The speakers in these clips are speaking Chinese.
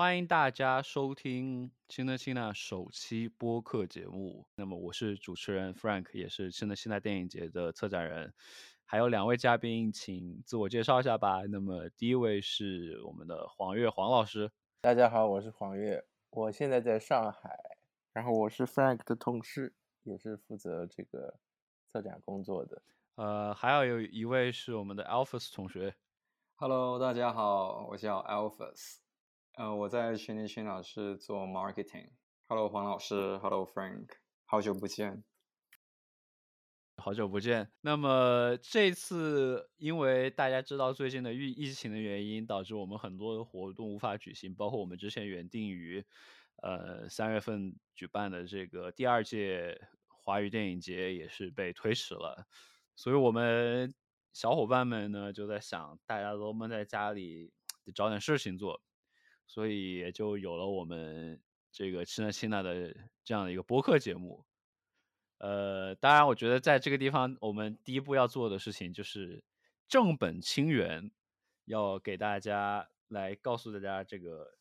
欢迎大家收听新的新的首期播客节目。那么我是主持人 Frank，也是新的新的电影节的策展人。还有两位嘉宾，请自我介绍一下吧。那么第一位是我们的黄月黄老师。大家好，我是黄月，我现在在上海，然后我是 Frank 的同事，也是负责这个策展工作的。呃，还有一位是我们的 Alphas 同学。Hello，大家好，我叫 Alphas。呃，我在群里群老师做 marketing。Hello，黄老师。Hello Frank，好久不见。好久不见。那么这次因为大家知道最近的疫疫情的原因，导致我们很多的活动无法举行，包括我们之前原定于呃三月份举办的这个第二届华语电影节也是被推迟了。所以我们小伙伴们呢就在想，大家都闷在家里，得找点事情做。所以也就有了我们这个亲爱亲爱的这样的一个播客节目，呃，当然，我觉得在这个地方，我们第一步要做的事情就是正本清源，要给大家来告诉大家这个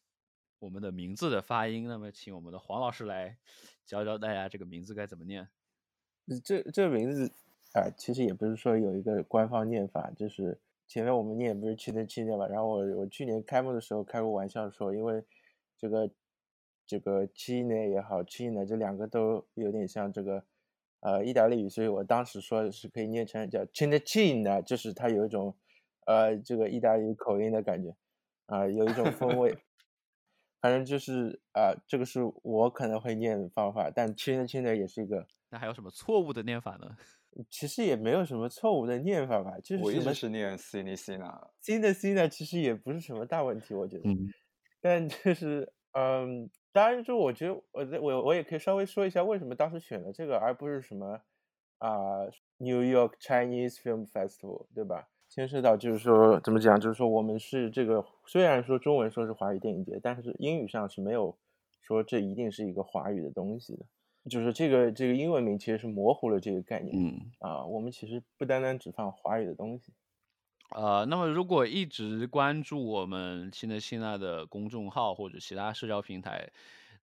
我们的名字的发音。那么，请我们的黄老师来教教大家这个名字该怎么念。这这个名字啊，其实也不是说有一个官方念法，就是。前面我们念不是去年去年嘛，然后我我去年开幕的时候开过玩笑说，因为这个这个七呢也好，七呢这两个都有点像这个呃意大利语，所以我当时说的是可以念成叫 c h i n c i n 呢，就是它有一种呃这个意大利口音的感觉啊，有一种风味。反正就是啊，这个是我可能会念方法，但 c h i n c i n 呢也是一个。那还有什么错误的念法呢？其实也没有什么错误的念法吧，就是我一直是念 c i n c i n c i n 的 c i n 其实也不是什么大问题，我觉得。嗯。但就是，嗯，当然就我觉得，我我我也可以稍微说一下为什么当时选了这个，而不是什么啊 New York Chinese Film Festival，对吧？牵涉到就是说怎么讲，就是说我们是这个，虽然说中文说是华语电影节，但是英语上是没有说这一定是一个华语的东西的。就是这个这个英文名其实是模糊了这个概念，嗯啊，我们其实不单单只放华语的东西，呃，那么如果一直关注我们新的新爱的公众号或者其他社交平台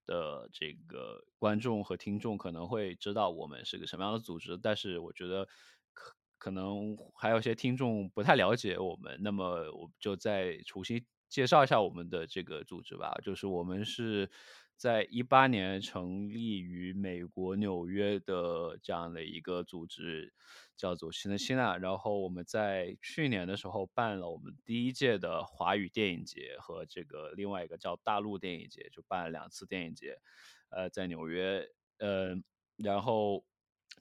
的这个观众和听众，可能会知道我们是个什么样的组织。但是我觉得可可能还有些听众不太了解我们，那么我就再重新介绍一下我们的这个组织吧，就是我们是。在一八年成立于美国纽约的这样的一个组织，叫做新的希纳。然后我们在去年的时候办了我们第一届的华语电影节和这个另外一个叫大陆电影节，就办了两次电影节。呃，在纽约，呃，然后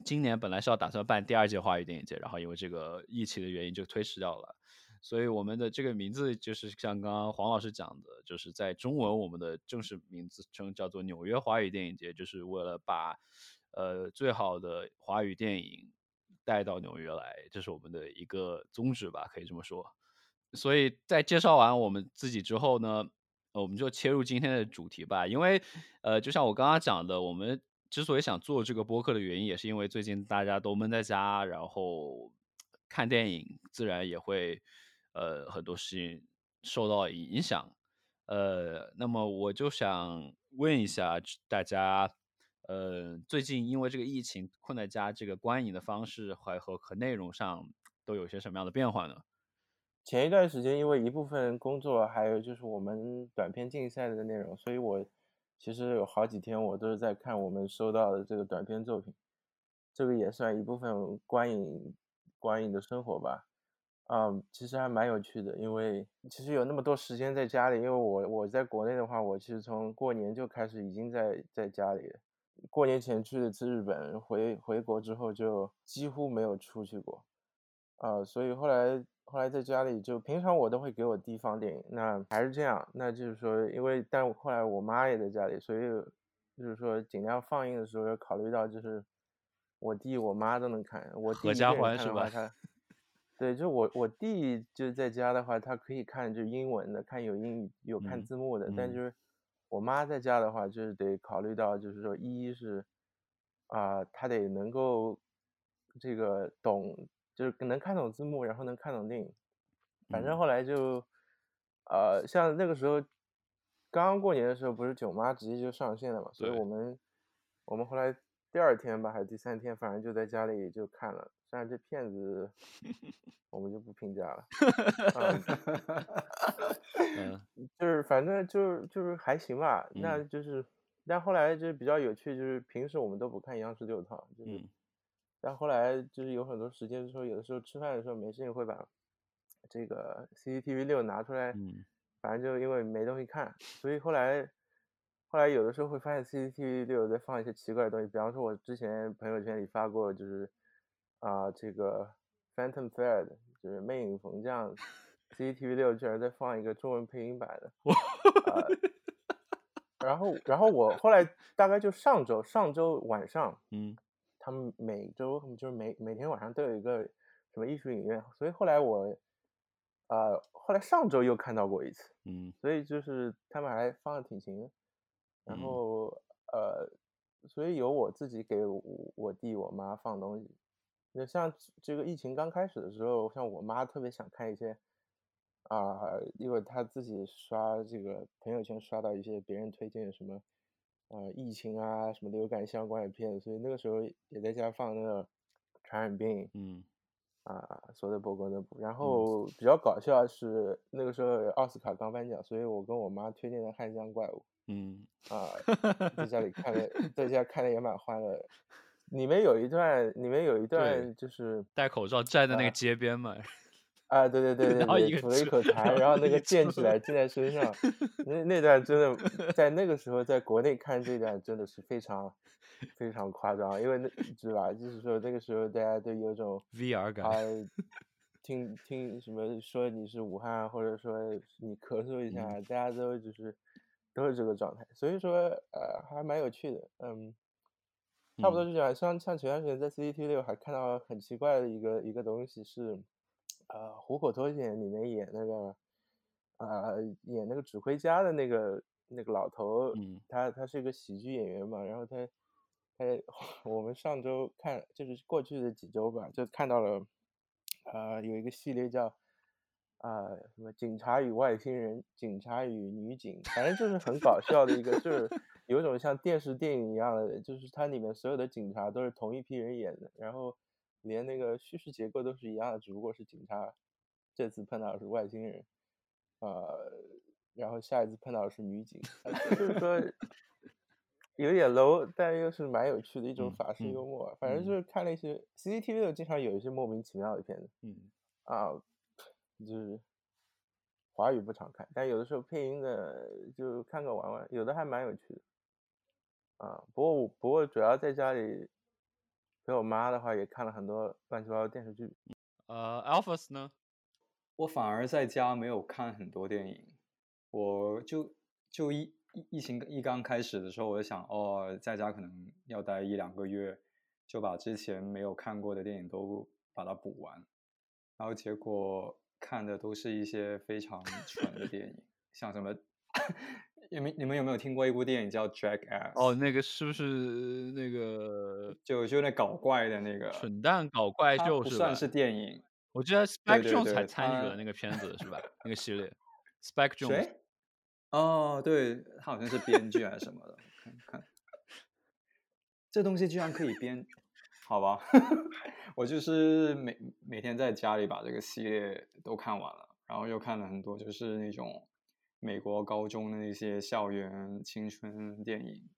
今年本来是要打算办第二届华语电影节，然后因为这个疫情的原因就推迟掉了。所以我们的这个名字就是像刚刚黄老师讲的，就是在中文我们的正式名字称叫做纽约华语电影节，就是为了把呃最好的华语电影带到纽约来，这是我们的一个宗旨吧，可以这么说。所以在介绍完我们自己之后呢，我们就切入今天的主题吧。因为呃，就像我刚刚讲的，我们之所以想做这个播客的原因，也是因为最近大家都闷在家，然后看电影，自然也会。呃，很多事情受到影响，呃，那么我就想问一下大家，呃，最近因为这个疫情困在家，这个观影的方式还和和内容上都有些什么样的变化呢？前一段时间因为一部分工作，还有就是我们短片竞赛的内容，所以我其实有好几天我都是在看我们收到的这个短片作品，这个也算一部分观影观影的生活吧。嗯，其实还蛮有趣的，因为其实有那么多时间在家里。因为我我在国内的话，我其实从过年就开始已经在在家里。过年前去了一次日本，回回国之后就几乎没有出去过。啊，所以后来后来在家里就平常我都会给我弟放电影，那还是这样。那就是说，因为但后来我妈也在家里，所以就是说尽量放映的时候要考虑到就是我弟我妈都能看，我弟家欢是吧？对，就我我弟就是在家的话，他可以看就英文的，看有英语有看字幕的。但就是我妈在家的话，就是得考虑到，就是说，一是啊，他得能够这个懂，就是能看懂字幕，然后能看懂电影。反正后来就呃，像那个时候刚刚过年的时候，不是囧妈直接就上线了嘛，所以我们我们后来第二天吧，还是第三天，反正就在家里就看了。但是这片子 我们就不评价了，嗯 就是反正就是就是还行吧。那嗯就是，但后来就比较有趣，就是平时我们都不看央视六套，就是嗯但后来就是有很多时间的时候，有的时候吃饭的时候没事情会把这个 CCTV 六拿出来，嗯反正就因为没东西看，所以后来后来有的时候会发现 CCTV 六在放一些奇怪的东西，比方说我之前朋友圈里发过，就是啊、这个 Phantom Thread 就是魅影缝匠，CCTV 六居然在放一个中文配音版的，啊然后然后我后来大概就上周上周晚上。嗯他们每周就是每每天晚上都有一个什么艺术影院，所以后来我，呃，后来上周又看到过一次，嗯所以就是他们还放的挺勤的，然嗯后呃，所以有我自己给我我弟我妈放东西，那像这个疫情刚开始的时候，像我妈特别想看一些，啊、因为她自己刷这个朋友圈刷到一些别人推荐什么。呃，疫情啊，什么流感相关的片子，所以那个时候也在家放那个《传染病》嗯啊，索德伯格那部。然后比较搞笑是那个时候奥斯卡刚颁奖，所以我跟我妈推荐的《汉江怪物嗯》啊，在家里看的，在家看的也蛮欢乐的。里面有一段，里面有一段就是戴口罩站在那个啊街边嘛，啊，对对对对然后一对，吐了一口痰，然后那个溅起来 溅在身上，那那段真的在那个时候在国内看这段真的是非常非常夸张，因为那对吧？就是说那个时候大家都有种 VR 感啊，听听什么说你是武汉，或者说你咳嗽一下，嗯。大家都就是都是这个状态，所以说呃还蛮有趣的，嗯。差不多嗯就这样，像像前段时间在 CCT 六还看到很奇怪的一个一个东西是，呃，《虎口脱险》里面演那个，呃，演那个指挥家的那个那个老头，嗯他他是一个喜剧演员嘛，然后他他 我们上周看就是过去的几周吧，就看到了，呃，有一个系列叫。啊、什么警察与外星人，警察与女警，反正就是很搞笑的一个，就是有一种像电视电影一样的，就是它里面所有的警察都是同一批人演的，然后连那个叙事结构都是一样的，只不过是警察这次碰到的是外星人，呃，然后下一次碰到的是女警，呃就是说有点 low，但又是蛮有趣的一种嗯法式嗯幽默，反正就是看了一些 CCTV 的，经常有一些莫名其妙的片子。嗯啊，就是华语不常看，但有的时候配音的就看个玩玩，有的还蛮有趣的。啊，不过我不过主要在家里陪我妈的话，也看了很多乱七八糟的电视剧。呃，Alphas 呢？我反而在家没有看很多电影，我就就疫疫疫情一刚开始的时候，我就想哦，在家可能要待一两个月，就把之前没有看过的电影都把它补完，然后结果看的都是一些非常蠢的电影，像什么，你们你们有没有听过一部电影叫《Jackass》？哦，那个是不是那个就就那搞怪的那个，蠢蛋搞怪就是不算？是电影，我记得 Spike 对 Jones 才参与了那个片子是吧？那个系列，Spike Jones 谁？哦，对，他好像是编剧还是什么的，看看，这东西居然可以编，好吧，我就是每每天在家里把这个系列都看完了，然后又看了很多就是那种美国高中的那些校园青春电影，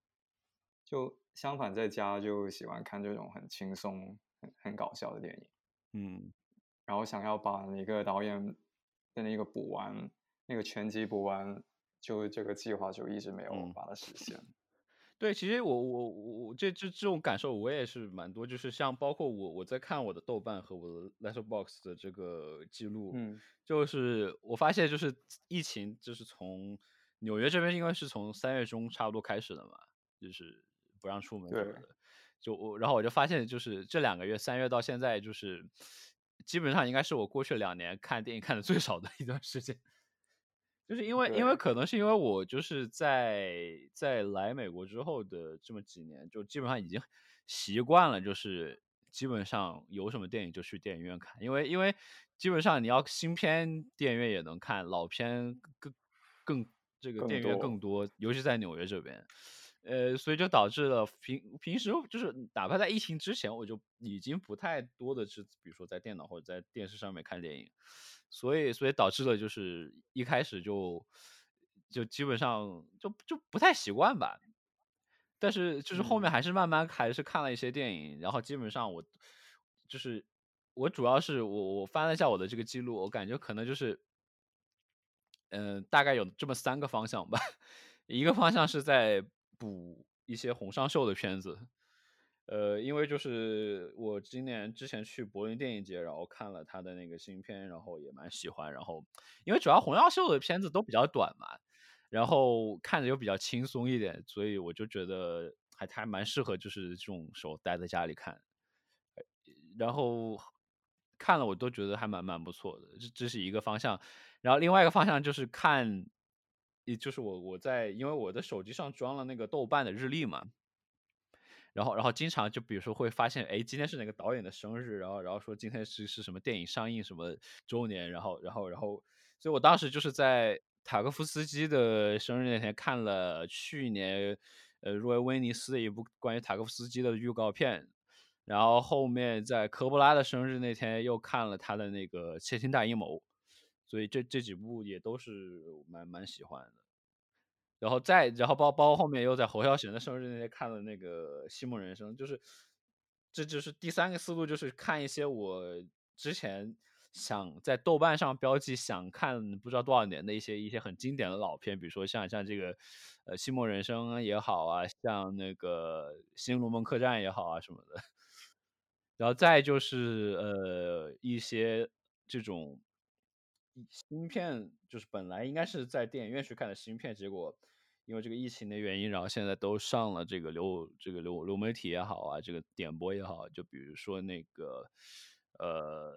就相反在家就喜欢看这种很轻松、很很搞笑的电影。嗯然后想要把那个导演的那个补完，那个全集补完，就这个计划就一直没有嗯把它实现。对，其实我我我我这这这种感受我也是蛮多，就是像包括我我在看我的豆瓣和我的 Letterbox 的这个记录，嗯就是我发现就是疫情就是从纽约这边应该是从三月中差不多开始的嘛，就是不让出门什么的，就我然后我就发现就是这两个月三月到现在就是基本上应该是我过去两年看电影看的最少的一段时间。就是因为，因为可能是因为我就是在在来美国之后的这么几年，就基本上已经习惯了，就是基本上有什么电影就去电影院看，因为因为基本上你要新片电影院也能看，老片更更这个电影院更多。多，尤其在纽约这边。呃，所以就导致了平平时就是哪怕在疫情之前，我就已经不太多的是，比如说在电脑或者在电视上面看电影，所以所以导致了就是一开始就就基本上就就不太习惯吧。但是就是后面嗯还是慢慢还是看了一些电影，然后基本上我就是我主要是我我翻了一下我的这个记录，我感觉可能就是嗯，大概有这么三个方向吧。一个方向是在补一些洪尚秀的片子，呃，因为就是我今年之前去柏林电影节，然后看了他的那个新片，然后也蛮喜欢。然后因为主要洪尚秀的片子都比较短嘛，然后看着又比较轻松一点，所以我就觉得还还蛮适合就是这种时候待在家里看。然后看了我都觉得还蛮蛮不错的，这这是一个方向。然后另外一个方向就是看，也就是我我在因为我的手机上装了那个豆瓣的日历嘛，然后然后经常就比如说会发现，哎，今天是哪个导演的生日，然后然后说今天是是什么电影上映什么周年，然后然后然后，所以我当时就是在塔科夫斯基的生日那天看了去年呃入围威尼斯的一部关于塔科夫斯基的预告片。然后后面在科波拉的生日那天又看了他的那个《窃听大阴谋》，所以这这几部也都是蛮蛮喜欢的。然后再然后包包括后面又在侯孝贤的生日那天看了那个《西梦人生》，就是这就是第三个思路，就是看一些我之前想在豆瓣上标记想看不知道多少年的一些一些很经典的老片，比如说像像这个呃《西梦人生》也好啊，像那个《新龙门客栈》也好啊什么的。然后再就是呃一些这种新片，就是本来应该是在电影院去看的新片，结果因为这个疫情的原因，然后现在都上了这个流这个流流媒体也好啊，这个点播也好，就比如说那个呃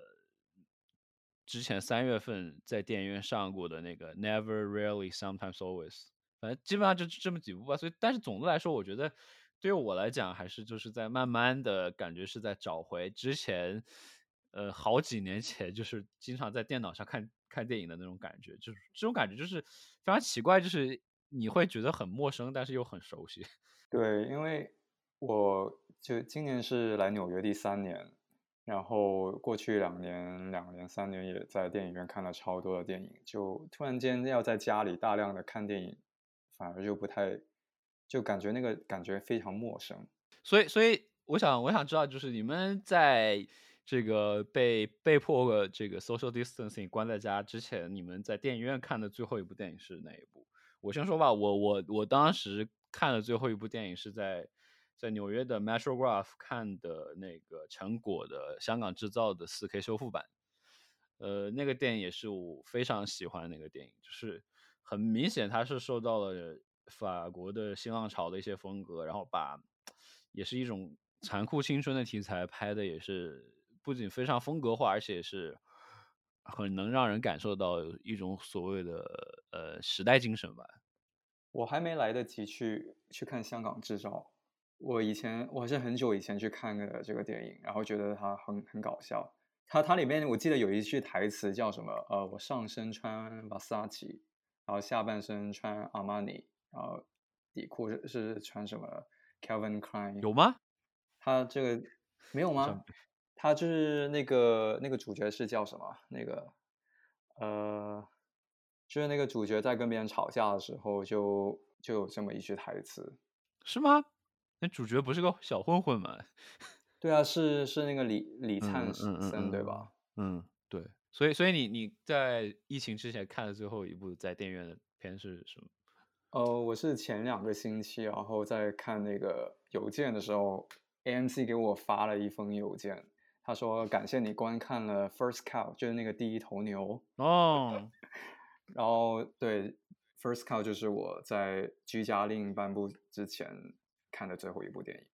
之前三月份在电影院上过的那个 Never Really Sometimes Always，反正基本上就这么几部吧。所以，但是总的来说，我觉得对于我来讲，还是就是在慢慢的感觉是在找回之前，呃，好几年前就是经常在电脑上看看电影的那种感觉，就是这种感觉就是非常奇怪，就是你会觉得很陌生，但是又很熟悉。对，因为我就今年是来纽约第三年，然后过去两年、两年、三年也在电影院看了超多的电影，就突然间要在家里大量的看电影，反而就不太，就感觉那个感觉非常陌生。所以，所以我想，我想知道，就是你们在这个被被迫这个 social distancing 关在家之前，你们在电影院看的最后一部电影是哪一部？我先说吧，我我我当时看的最后一部电影是在在纽约的 Metrograph 看的那个成果的香港制造的 4K 修复版。呃，那个电影也是我非常喜欢那个电影，就是很明显它是受到了法国的新浪潮的一些风格，然后把也是一种残酷青春的题材拍的也是不仅非常风格化，而且是很能让人感受到一种所谓的呃时代精神吧。我还没来得及去去看《香港制造》，我以前我是很久以前去看的这个电影，然后觉得它很很搞笑。它它里面我记得有一句台词叫什么？呃，我上身穿 Versace，然后下半身穿 Armani，然后底裤是是穿什么 Calvin Klein？有吗？他这个没有吗？他就是那个那个主角是叫什么？那个呃，就是那个主角在跟别人吵架的时候就就有这么一句台词，是吗？那主角不是个小混混吗？对啊，是是那个李李灿嗯嗯森嗯对吧？嗯，对。所以所以你你在疫情之前看的最后一部在电影院的片是什么？呃，我是前两个星期，然后在看那个邮件的时候，AMC 给我发了一封邮件，他说感谢你观看了 First Cow，就是那个第一头牛。哦，然后对 First Cow 就是我在居家令颁布之前看的最后一部电影。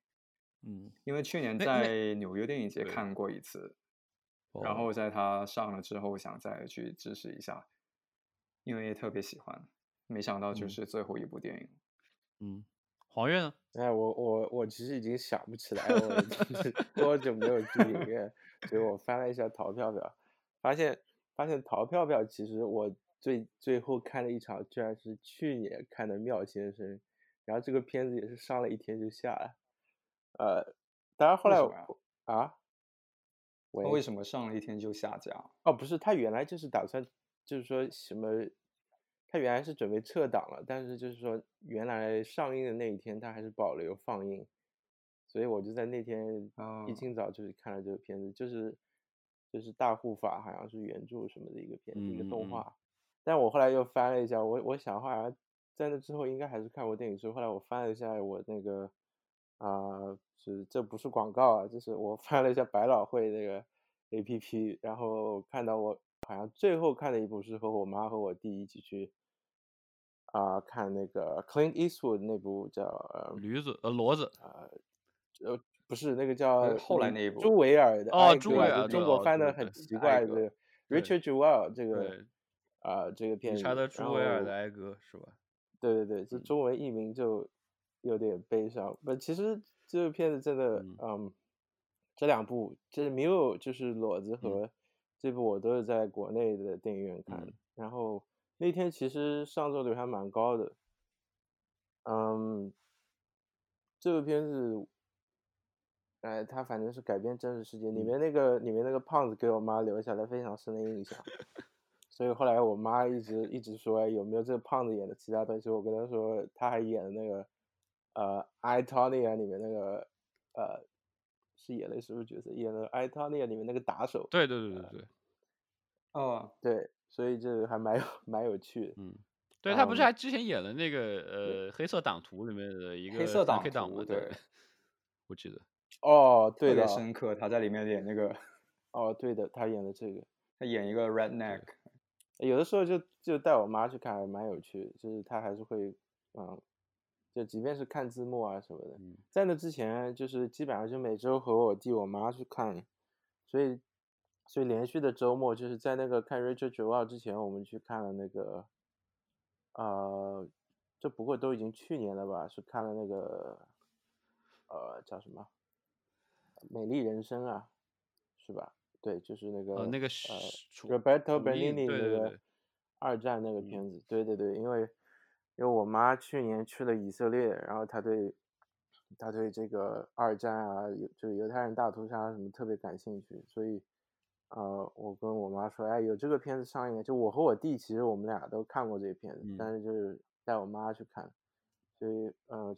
嗯，因为去年在纽约电影节看过一次，然哦后在它上了之后想再去支持一下，因为特别喜欢。没想到就嗯是最后一部电影。嗯，黄月呢？哎，我我我其实已经想不起来我 就是多久没有去影院，所以我翻了一下淘票票，发现发现淘票票其实我最最后看了一场，居然是去年看的《妙先生》，然后这个片子也是上了一天就下了，呃，当然后来啊，为什么上了一天就下架？哦，不是，他原来就是打算，就是说什么，他原来是准备撤档了，但是就是说原来上映的那一天他还是保留放映，所以我就在那天哦。一清早就是看了这个片子，就是就是大护法好像是原著什么的一个片子，一个动画，但我后来又翻了一下，我我想好像在那之后应该还是看过电影，所以后来我翻了一下我那个啊、是这不是广告啊，就是我翻了一下百老汇那个 A P P，然后看到我好像最后看的一部是和我妈和我弟一起去啊、看那个 Clint Eastwood 那部叫呃驴子呃骡子呃不是那个叫呃后来那一部朱维尔的哦朱维尔中国翻的很奇怪的对 Richard Jewell 这个对啊、这个片子，查德朱维尔的后哀歌是吧？对对对，这嗯中文译名就有点悲伤。不，其实这个片子真的，嗯嗯，这两部就是《迷雾》就是裸子和这部我都是在国内的电影院看的。嗯然后那天其实上座率还蛮高的。嗯，这个片子，哎，它反正是改编真实事件，里嗯面那个里面那个胖子给我妈留下了非常深的印象。所以后来我妈一直一直说，哎，有没有这个胖子演的其他东西？我跟她说，他还演了那个，呃，《I Tonya》里面那个，呃，是演了什么角色？演了《I Tonya》里面那个打手。对对对对对，哦，对，所以这个还蛮有蛮有趣的。嗯，对他不是嗯还之前演了那个呃《黑色党徒》里面的一个黑色党黑党嘛？徒对 我记得。哦，特别对的，深刻。他在里面演那个，哦，对的，他演的这个，他演一个 redneck，有的时候就就带我妈去看，还蛮有趣的，就是他还是会，嗯，就即便是看字幕啊什么的，嗯。在那之前就是基本上就每周和我弟我妈去看，所以所以连续的周末就是在那个看 Richard Jewell 之前，我们去看了那个，呃，这不过都已经去年了吧，是看了那个，呃，叫什么，《美丽人生》啊，是吧？对，就是那个呃，那个呃是 Roberto Benigni 那个二战那个嗯。片子，对对对，因为因为我妈去年去了以色列，然后她对她对这个二战啊，犹就是犹太人大屠杀什么特别感兴趣，所以呃，我跟我妈说，哎，有这个片子上映，就我和我弟其实我们俩都看过这个片子，但是就是带我妈去看，所以呃，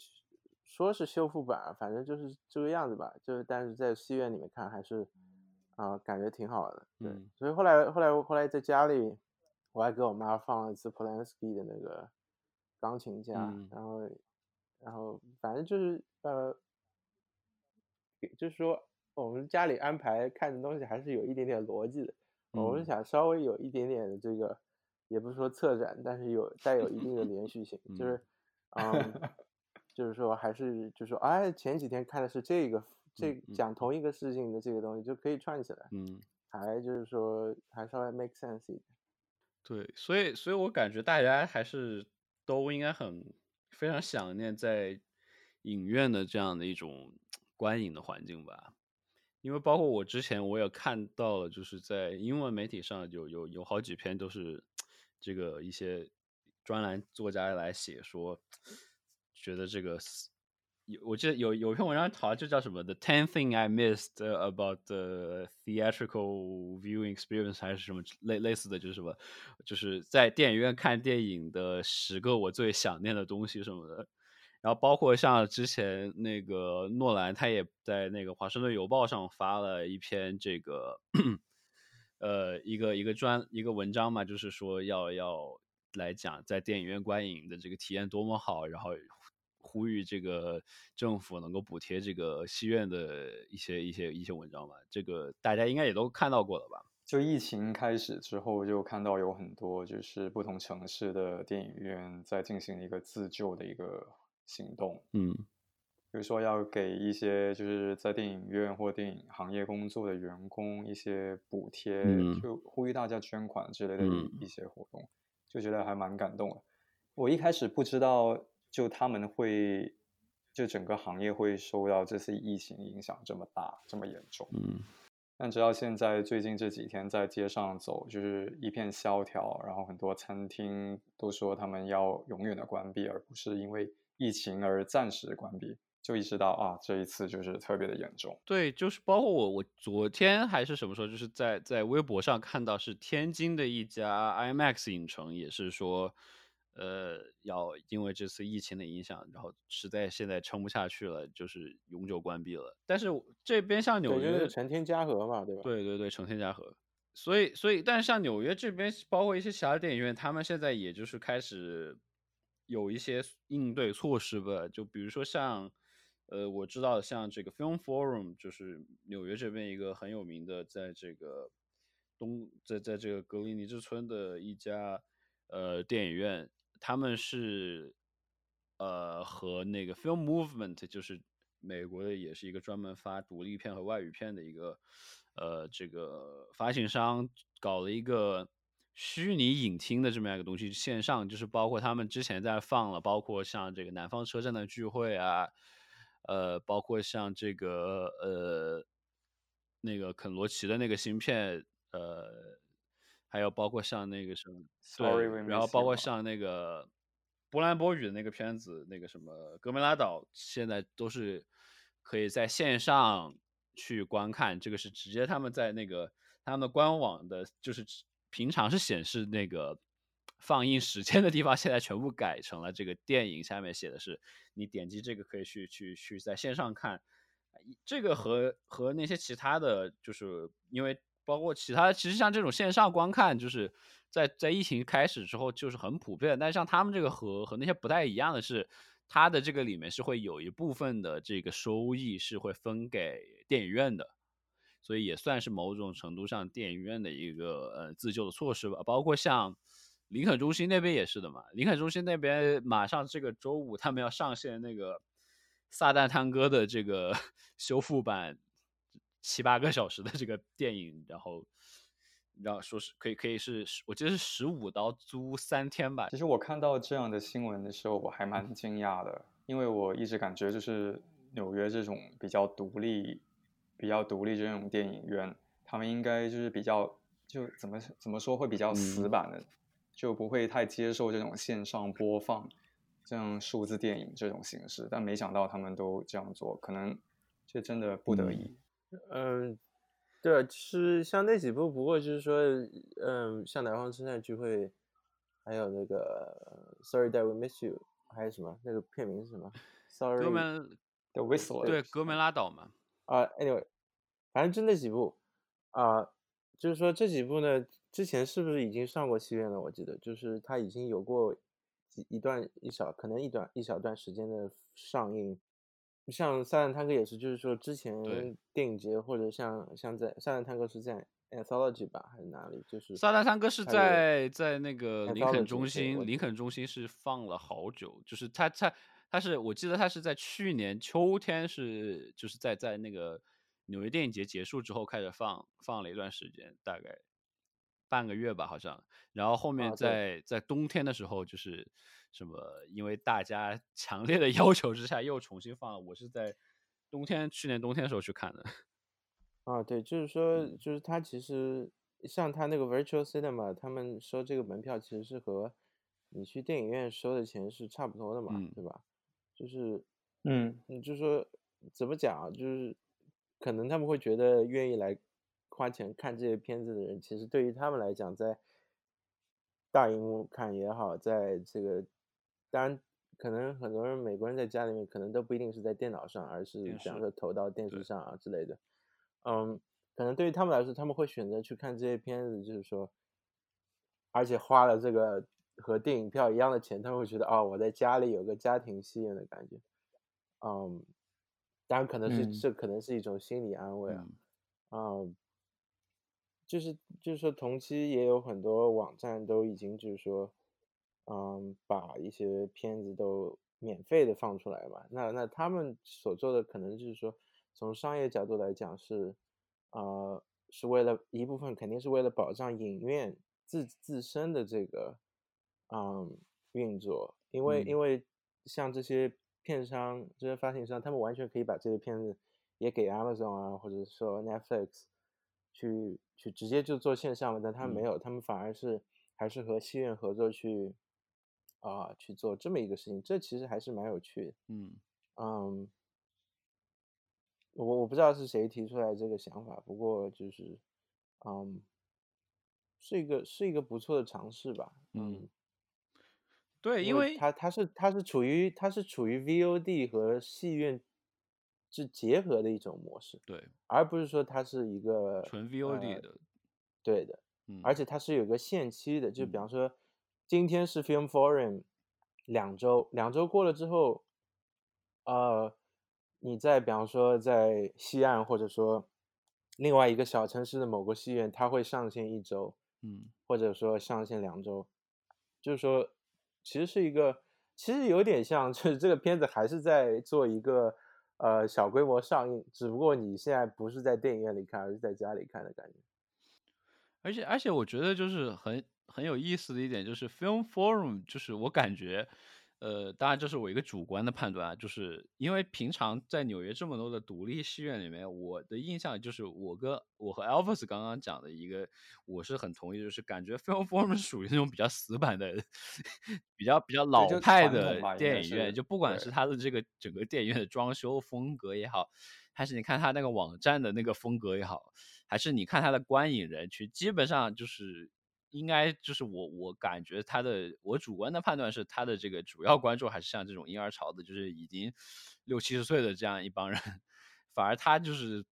说是修复版，反正就是这个样子吧，就是但是在戏院里面看还是。啊、感觉挺好的，对，嗯。所以后来后来后来在家里，我还给我妈放了一次 Polanski 的那个钢琴家，嗯然后然后反正就是呃，就是说我们家里安排看的东西还是有一点点逻辑的，我们嗯想稍微有一点点的这个，也不是说策展，但是有带有一定的连续性，就是嗯，就是说还是就是说，哎，前几天看的是这个。这讲同一个事情的这个东西就可以串起来，嗯，还就是说还稍微 make sense 一点。对，所以所以我感觉大家还是都应该很非常想念在影院的这样的一种观影的环境吧，因为包括我之前我也看到了，就是在英文媒体上有有有好几篇都是这个一些专栏作家来写说，觉得这个有我记得有有篇文章好像就叫什么 The Ten Thing I Missed About the Theatrical Viewing Experience 还是什么类类似的，就是什么就是在电影院看电影的十个我最想念的东西什么的。然后包括像之前那个诺兰，他也在那个《华盛顿邮报》上发了一篇这个呃一个一个专一个文章嘛，就是说要要来讲在电影院观影的这个体验多么好，然后呼吁这个政府能够补贴这个戏院的一些一些一些文章吧。这个大家应该也都看到过了吧？就疫情开始之后，就看到有很多就是不同城市的电影院在进行一个自救的一个行动。嗯，比如说要给一些就是在电影院或电影行业工作的员工一些补贴，嗯就呼吁大家捐款之类的一、嗯一些活动，就觉得还蛮感动的。我一开始不知道，就他们会，就整个行业会受到这次疫情影响这么大、这么严重。嗯但直到现在，最近这几天在街上走，就是一片萧条，然后很多餐厅都说他们要永远的关闭，而不是因为疫情而暂时关闭。就意识到啊，这一次就是特别的严重。对，就是包括我，我昨天还是什么时候，就是在在微博上看到是天津的一家 IMAX 影城，也是说，呃，要因为这次疫情的影响，然后实在现在撑不下去了，就是永久关闭了。但是这边像纽约，成天嘉禾嘛，对吧？对对对，成天嘉禾。所以所以，但是像纽约这边，包括一些其他电影院，他们现在也就是开始有一些应对措施吧，就比如说像。呃，我知道像这个 Film Forum，就是纽约这边一个很有名的，在这个东，在在这个格林尼治村的一家呃电影院，他们是呃和那个 Film Movement，就是美国的也是一个专门发独立片和外语片的一个呃这个发行商，搞了一个虚拟影厅的这么样一个东西，线上就是包括他们之前在放了，包括像这个南方车站的聚会啊。呃，包括像这个呃，那个肯罗奇的那个芯片，呃，还有包括像那个什么，，Sorry, 对，然后包括像那个波兰波语的那个片子，那个什么哥梅拉岛，现在都是可以在线上去观看。这个是直接他们在那个他们的官网的，就是平常是显示那个。放映时间的地方 现在全部改成了这个电影，下面写的是你点击这个可以去去去在线上看，这个和和那些其他的，就是因为包括其他，其实像这种线上观看，就是在在疫情开始之后就是很普遍，但像他们这个和和那些不太一样的是，它的这个里面是会有一部分的这个收益是会分给电影院的，所以也算是某种程度上电影院的一个呃自救的措施吧，包括像。林肯中心那边也是的嘛，林肯中心那边马上这个周五他们要上线那个《撒旦探戈》的这个 修复版，七八个小时的这个电影，然后，然后说是可以可以是，我记得是十五刀租三天吧。其实我看到这样的新闻的时候，我还蛮惊讶的，因为我一直感觉就是纽约这种比较独立、比较独立这种电影院，他们应该就是比较就怎么怎么说会比较死板的。就不会太接受这种线上播放，这样数字电影这种形式，但没想到他们都这样做，可能这真的不得已。嗯，对，是像那几部，不过就是说，嗯，像南方车站聚会，还有那个 Sorry that we miss you，还有什么？那个片名是什么？Sorry the whistle。对，哥们拉倒嘛。啊，Anyway，反正就那几部啊，就是说这几部呢。之前是不是已经上过戏院了？我记得就是它已经有过一一段一小可能一段一小段时间的上映，像《撒旦探戈》也是，就是说之前电影节或者像像在《撒旦探戈》是在 Anthology 吧还是哪里？就是《撒旦探戈》是在在那个林肯中心，林肯中心是放了好久，就是他他他是我记得他是在去年秋天是就是在在那个纽约电影节结束之后开始放放了一段时间，大概。半个月吧，好像，然后后面在在冬天的时候，就是什么，因为大家 强烈的要求之下，又重新放了。我是在冬天，去年冬天的时候去看的。啊，对，就是说，就是他其实像他那个 Virtual Cinema，他们收这个门票其实是和你去电影院收的钱是差不多的嘛，对吧？就是，嗯，你就是说怎么讲，就是可能他们会觉得愿意来。花钱看这些片子的人，其实对于他们来讲，在大荧幕看也好，在这个当然可能很多人美国人在家里面可能都不一定是在电脑上，而是比方说投到电视上啊之类的。嗯，可能对于他们来说，他们会选择去看这些片子，就是说，而且花了这个和电影票一样的钱，他们会觉得哦，我在家里有个家庭戏院的感觉。嗯，当然可能是这可能是一种心理安慰啊，嗯。就是就是说，同期也有很多网站都已经就是说，嗯，把一些片子都免费的放出来嘛。那那他们所做的可能就是说，从商业角度来讲是，呃，是为了一部分肯定是为了保障影院自自身的这个，嗯，运作。因为因为像这些片商、这些发行商，他们完全可以把这些片子也给 Amazon 啊，或者说 Netflix。去去直接就做线上了，但他们没嗯有，他们反而是还是和戏院合作去啊、去做这么一个事情，这其实还是蛮有趣的。嗯嗯，我我不知道是谁提出来这个想法，不过就是，嗯，是一个是一个不错的尝试吧。嗯，嗯，对，因为因为它它是他是处于他是处于 VOD 和戏院是结合的一种模式，对。而不是说它是一个纯 VOD 呃的，对的，嗯。而且它是有个限期的，就比嗯。方说今天是 Film Forum 两周，两周过了之后，呃，你再比方说在西岸或者说另外一个小城市的某个戏院，它会上线一周，嗯。或者说上线两周，就是说其实是一个，其实有点像，就是这个片子还是在做一个呃小规模上映，只不过你现在不是在电影院里看，而是在家里看的感觉。而且而且我觉得就是很很有意思的一点就是 Film Forum，就是我感觉，呃，当然这是我一个主观的判断啊，就是因为平常在纽约这么多的独立戏院里面，我的印象就是我跟我和 Elvis 刚刚讲的一个，我是很同意，就是感觉 Film Forum 是属于那种比较死板的、比较比较老派的电影院，是就不管是它的这个整个电影院的装修风格也好，还是你看它那个网站的那个风格也好，还是你看它的观影人群，基本上就是应该就是我我感觉他的我主观的判断是他的这个主要观众还是像这种婴儿潮的，就是已经六七十岁的这样一帮人，反而他就是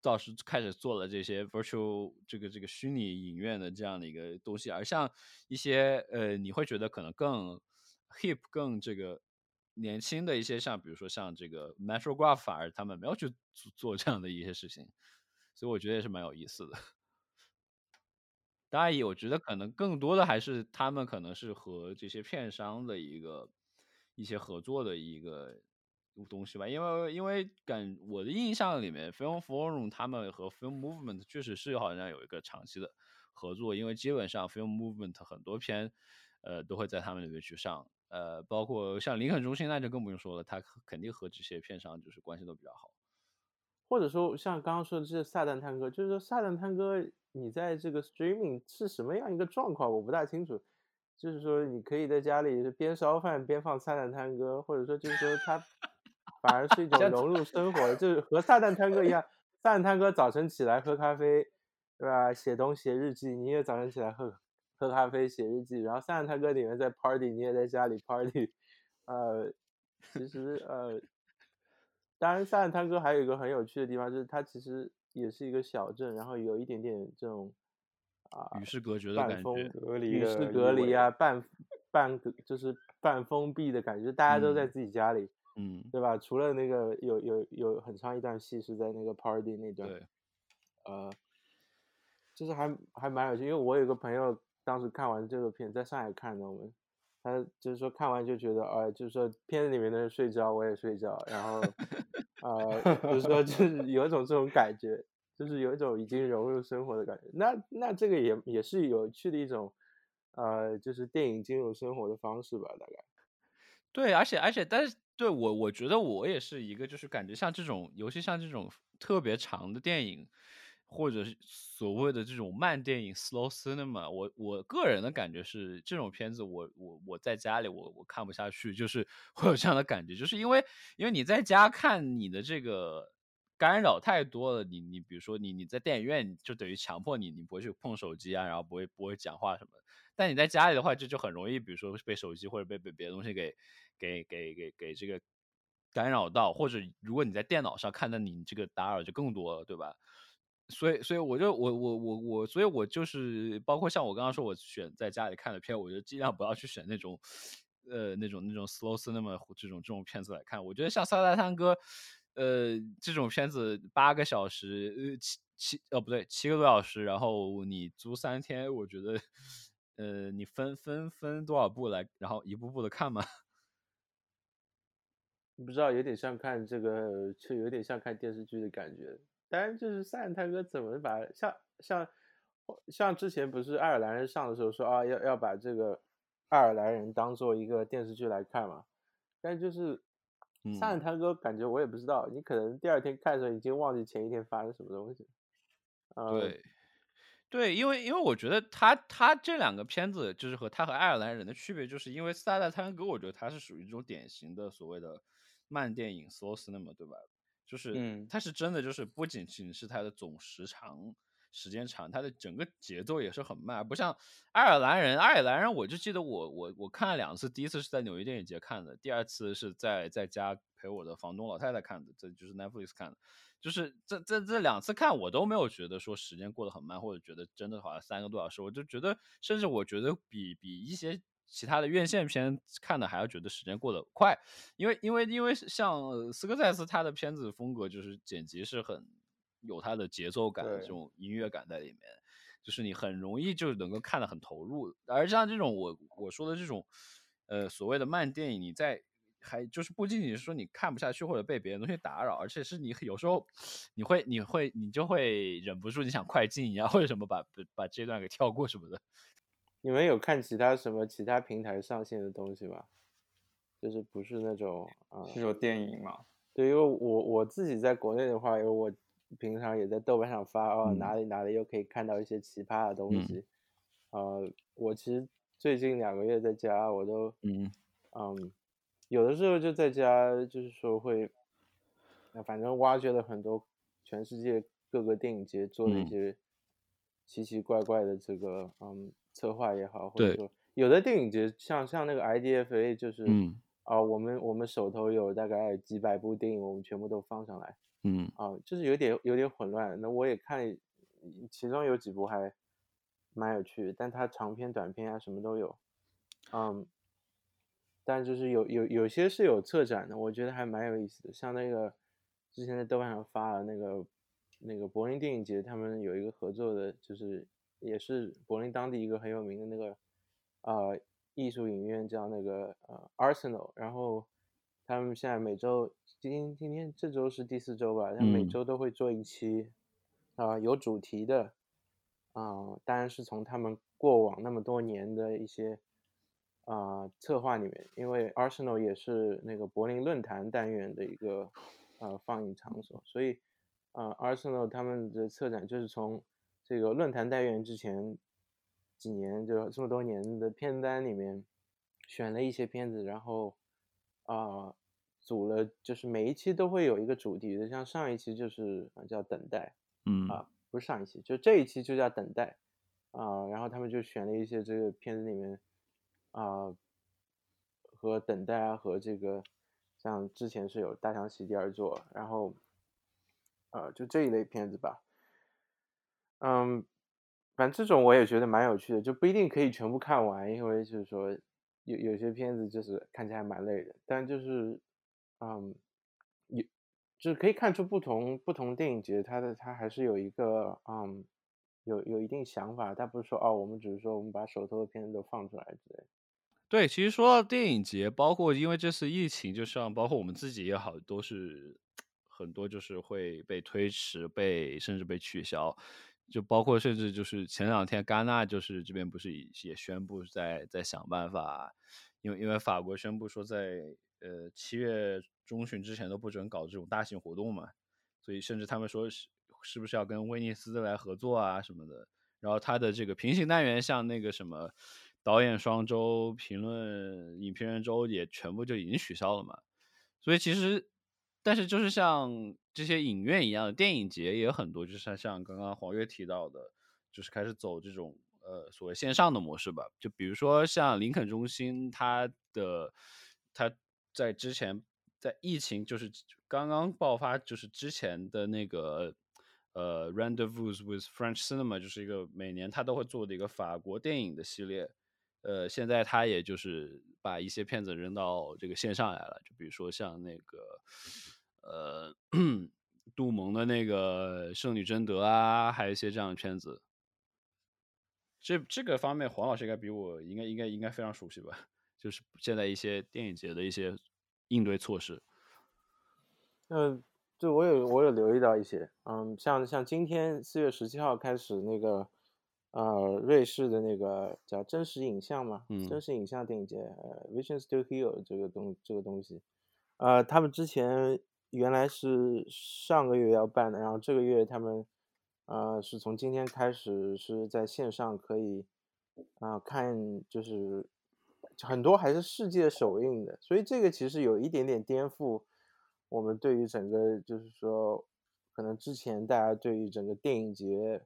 倒是开始做了这些 virtual 这个这个虚拟影院的这样的一个东西，而像一些呃你会觉得可能更 hip 更这个年轻的一些像比如说像这个 Metrograph，反而他们没有去做做这样的一些事情，所以我觉得也是蛮有意思的。当然也，我觉得可能更多的还是他们可能是和这些片商的一个一些合作的一个东西吧，因为因为感我的印象里面，Film Forum 他们和 Film Movement 确实是好像有一个长期的合作，因为基本上 Film Movement 很多片呃都会在他们那边去上，呃，包括像林肯中心那就更不用说了，他肯定和这些片商就是关系都比较好。或者说像刚刚说的这撒旦探戈，就是说撒旦探戈你在这个 streaming 是什么样一个状况，我不大清楚。就是说你可以在家里边烧饭边放撒旦探戈，或者说就是说它 反而是一种融入生活的，就是和撒旦探戈一样。撒旦探戈早晨起来喝咖啡，对吧？写东写日记，你也早晨起来喝喝咖啡写日记，然后撒旦探戈里面在 party，你也在家里 party。呃，其实呃。当然，萨坦探戈还有一个很有趣的地方，就是它其实也是一个小镇，然后有一点点这种啊与世隔绝的感半封觉，隔离与世隔离啊，半半个就是半封闭的感觉，大家都在嗯自己家里，嗯，对吧？除了那个有有有很长一段戏是在那个 party 那段，对，呃，就是还还蛮有趣，因为我有个朋友当时看完这个片，在上海看的，我们他就是说看完就觉得，呃，就是说片子里面的人睡觉，我也睡觉，然后啊，就是说就是有一种这种感觉，就是有一种已经融入生活的感觉。那那这个也也是有趣的一种，呃，就是电影进入生活的方式吧，大概。对，而且而且，但是对我我觉得我也是一个，就是感觉像这种，尤其像这种特别长的电影，或者是所谓的这种慢电影 （slow cinema），我我个人的感觉是，这种片子我我我在家里我我看不下去，就是会有这样的感觉，就是因为因为你在家看你的这个干扰太多了，你你比如说你你在电影院就等于强迫你你不会去碰手机啊，然后不会不会讲话什么。但你在家里的话，这就很容易，比如说被手机或者被被别的东西给给给给给这个干扰到，或者如果你在电脑上看，那你这个打扰就更多了，对吧？所以，所以我就我我我我，所以我就是包括像我刚刚说，我选在家里看的片，我就尽量不要去选那种呃那种那种 slow cinema 这种这种片子来看。我觉得像《撒旦探戈》呃这种片子八个小时，呃七七哦不对七个多小时，然后你租三天，我觉得。呃，你分分分多少部来，然后一步步的看嘛？不知道有点像看这个，就有点像看电视剧的感觉。当然，就是《塞尔探戈》怎么把像像像之前不是爱尔兰人上的时候说啊，要要把这个爱尔兰人当做一个电视剧来看嘛。但就是《塞尔嗯，探戈》，感觉我也不知道，你可能第二天看的时候已经忘记前一天发生什么东西。呃，对，对，因为因为我觉得他他这两个片子就是和他和爱尔兰人的区别，就是因为《四大大探戈》，我觉得他是属于这种典型的所谓的慢电影 slow cinema，对吧？就是嗯它是真的就是不仅仅是它的总时长时间长，它的整个节奏也是很慢，不像爱尔兰人。爱尔兰人我就记得我我我看了两次，第一次是在纽约电影节看的，第二次是在在家陪我的房东老太太看的，这就是 Netflix 看的。就是这这这两次看，我都没有觉得说时间过得很慢，或者觉得真的好像三个多小时，我就觉得，甚至我觉得比比一些其他的院线片看的还要觉得时间过得快，因为因为因为像呃斯科塞斯他的片子风格就是剪辑是很有他的节奏感，这种音乐感在里面，就是你很容易就能够看得很投入，而像这种我我说的这种呃所谓的慢电影，你在还就是不仅仅是说你看不下去或者被别的东西打扰，而且是你有时候你会你会你就会忍不住你想快进一样，或者什么把把这段给跳过什么的。你们有看其他什么其他平台上线的东西吗？就是不是那种啊？是说电影嘛？对，因为我我自己在国内的话，因为我平常也在豆瓣上发哦，嗯哪里哪里又可以看到一些奇葩的东嗯西。呃，我其实最近两个月在家，我都嗯嗯，有的时候就在家，就是说会，呃反正挖掘了很多全世界各个电影节做的一嗯些奇奇怪怪的这个嗯策划也好，或者说有的电影节像像那个 IDFA 就是嗯啊、我们我们手头有大概几百部电影，我们全部都放上来嗯啊、就是有点有点混乱。那我也看，其中有几部还蛮有趣的，但它长片、短片啊什么都有，嗯，但就是有有有些是有策展的，我觉得还蛮有意思的。像那个之前在豆瓣上发了那个那个柏林电影节，他们有一个合作的，就是也是柏林当地一个很有名的那个呃艺术影院叫那个呃 Arsenal，然后他们现在每周今今天这周是第四周吧，他们每嗯。周都会做一期啊、有主题的啊、当然是从他们过往那么多年的一些啊、策划里面，因为 Arsenal 也是那个柏林论坛单元的一个呃放映场所，所以啊、Arsenal 他们的策展就是从这个论坛单元之前几年就这么多年的片单里面选了一些片子，然后啊、组了就是每一期都会有一个主题的，像上一期就是呃叫等待。嗯啊，不是上一期，就这一期就叫等待啊、然后他们就选了一些这个片子里面啊、和等待啊和这个像之前是有大象席地而坐，然后呃就这一类片子吧，嗯，反正这种我也觉得蛮有趣的，就不一定可以全部看完，因为就是说有有些片子就是看起来蛮累的，但就是嗯有。就是可以看出不同不同电影节它的它还是有一个嗯有有一定想法，它不是说哦我们只是说我们把手头的片子都放出来之类。对，其实说到电影节，包括因为这次疫情，就像包括我们自己也好，都是 很多就是会被推迟、被甚至被取消，就包括甚至就是前两天戛纳就是这边不是也宣布在在想办法，因为因为法国宣布说在呃七月中旬之前都不准搞这种大型活动嘛，所以甚至他们说是是不是要跟威尼斯来合作啊什么的。然后他的这个平行单元，像那个什么导演双周、评论影评人周也全部就已经取消了嘛。所以其实，但是就是像这些影院一样的电影节也有很多，就是像刚刚黄月提到的，就是开始走这种呃所谓线上的模式吧。就比如说像林肯中心，它的它在之前在疫情就是刚刚爆发，就是之前的那个呃 Rendezvous with French Cinema，就是一个每年他都会做的一个法国电影的系列。呃，现在他也就是把一些片子扔到这个线上来了，就比如说像那个呃杜蒙的那个《圣女贞德》啊，还有一些这样的片子。这这个方面，黄老师应该比我应该应该应该非常熟悉吧？就是现在一些电影节的一些应对措施。嗯，对我有我有留意到一些，嗯，像像今天四月十七号开始那个，呃，瑞士的那个叫真实影像嘛，嗯真实影像电影节，呃，Vision Still Here 这个东这个东西，呃，他们之前原来是上个月要办的，然后这个月他们，呃，是从今天开始是在线上可以啊、看，就是很多还是世界首映的，所以这个其实有一点点颠覆我们对于整个就是说，可能之前大家对于整个电影节，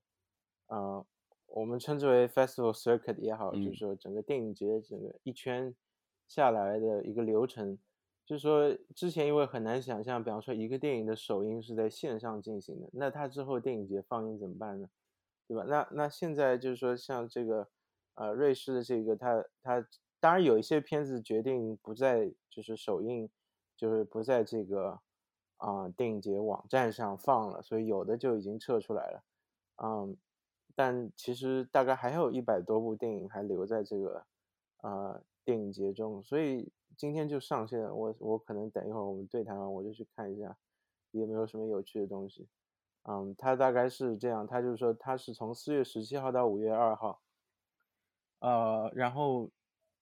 啊、我们称之为 festival circuit 也好，就是嗯。说整个电影节整个一圈下来的一个流程，就是说之前因为很难想象，比方说一个电影的首映是在线上进行的，那它之后电影节放映怎么办呢？对吧？那那现在就是说像这个呃瑞士的这个它它当然有一些片子决定不在就是首映，就是不在这个啊、电影节网站上放了，所以有的就已经撤出来了，嗯，但其实大概还有一百多部电影还留在这个呃电影节中，所以今天就上线。我我可能等一会儿我们对谈完我就去看一下有没有什么有趣的东西。嗯，他大概是这样，他就是说他是从四月十七号到五月二号，呃，然后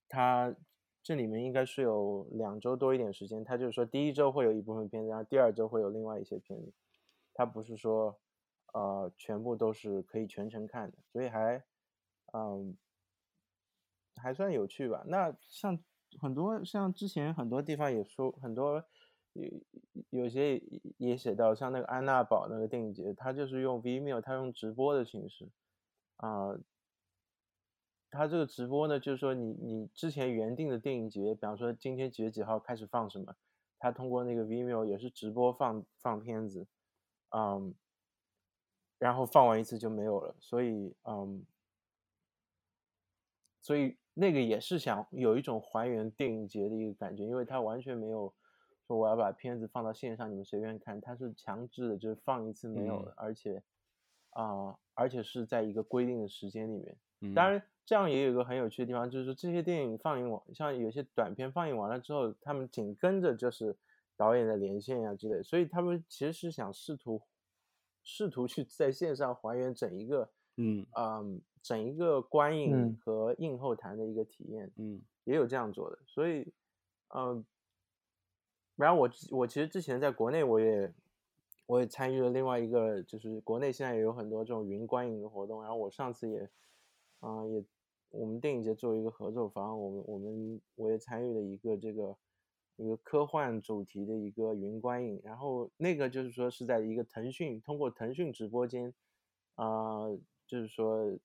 他这里面应该是有两周多一点时间，他就是说第一周会有一部分片子，然后第二周会有另外一些片子，他不是说呃全部都是可以全程看的，所以还嗯还算有趣吧。那像很多像之前很多地方也说很多有有些也写到，像那个安娜堡那个电影节，它就是用 Vimeo，它用直播的形式啊。它这个直播呢，就是说你你之前原定的电影节，比方说今天几月几号开始放什么，它通过那个 Vimeo 也是直播放放片子，嗯，然后放完一次就没有了，所以嗯，所以那个也是想有一种还原电影节的一个感觉，因为它完全没有说我要把片子放到线上你们随便看，它是强制的，就是放一次没有嗯。了，而且啊、而且是在一个规定的时间里面。嗯。当然，这样也有一个很有趣的地方，就是说这些电影放映完，像有些短片放映完了之后，他们紧跟着就是导演的连线呀、之类，所以他们其实是想试图试图去在线上还原整一个嗯。嗯整一个观影嗯。和映后谈的一个体验，嗯。也有这样做的，所以嗯，然后我我其实之前在国内我也我也参与了另外一个，就是国内现在也有很多这种云观影的活动，然后我上次也啊、也我们电影节作为一个合作方，我们我们我也参与了一个这个一个科幻主题的一个云观影，然后那个就是说是在一个腾讯通过腾讯直播间啊、就是说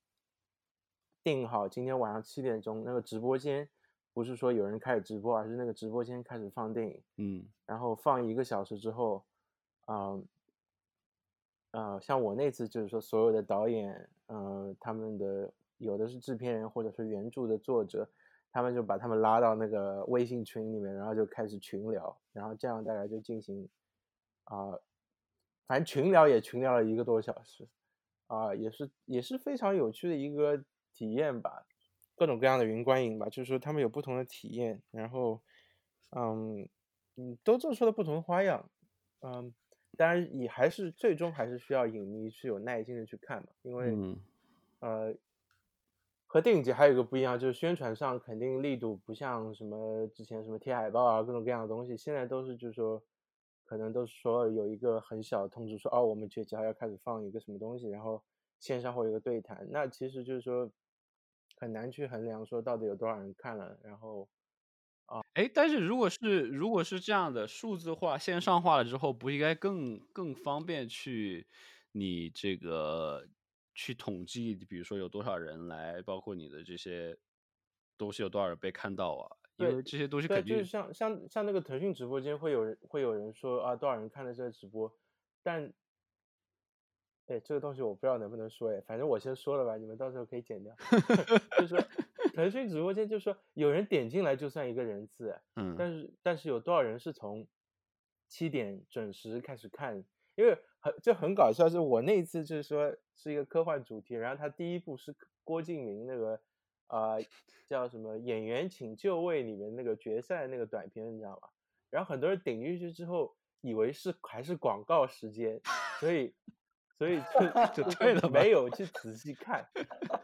定好今天晚上七点钟那个直播间，不是说有人开始直播，而是那个直播间开始放电影，嗯。然后放一个小时之后，啊、呃，像我那次就是说，所有的导演，呃，他们的有的是制片人或者是原著的作者，他们就把他们拉到那个微信群里面，然后就开始群聊，然后这样大概就进行，啊、反正群聊也群聊了一个多小时，啊、也是也是非常有趣的一个体验吧，各种各样的云观影吧，就是说他们有不同的体验，然后，嗯嗯，都做出了不同的花样，嗯，当然也还是最终还是需要影迷是有耐心的去看嘛，因为，嗯呃，和电影节还有一个不一样，就是宣传上肯定力度不像什么之前什么贴海报啊各种各样的东西，现在都是就是说，可能都是说有一个很小的通知说哦，我们几月几号要开始放一个什么东西，然后线上会有一个对谈，那其实就是说很难去衡量说到底有多少人看了，然后啊哎，但是如果是如果是这样的数字化、线上化了之后，不应该更更方便去你这个去统计，比如说有多少人来，包括你的这些东西有多少人被看到啊？因为这些东西对，肯定就是像像像那个腾讯直播间会有人会有人说啊多少人看了这个直播，但，哎这个东西我不知道能不能说哎，反正我先说了吧，你们到时候可以剪掉。就是说 腾讯直播间就是说有人点进来就算一个人次哎，嗯但是但是有多少人是从七点准时开始看？因为很就很搞笑，是我那一次就是说是一个科幻主题，然后他第一部是郭敬明那个呃叫什么演员请就位里面那个决赛那个短片，你知道吗？然后很多人顶进去之后，以为是还是广告时间，所以所以 就就退了 没有去仔细看，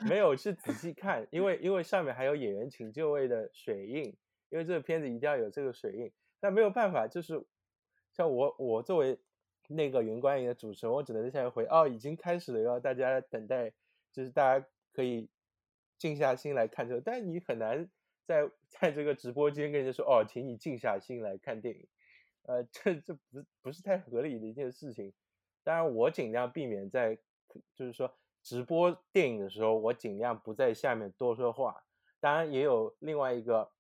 没有去仔细看，因为因为上面还有演员请就位的水印，因为这个片子一定要有这个水印，但没有办法，就是像我我作为那个云观影的主持人，我只能在下面回哦，已经开始了，要大家等待，就是大家可以静下心来看这个，但你很难在在这个直播间跟人家说哦，请你静下心来看电影，呃，这这不不是太合理的一件事情。当然，我尽量避免在就是说直播电影的时候，我尽量不在下面多说话。当然，也有另外一个。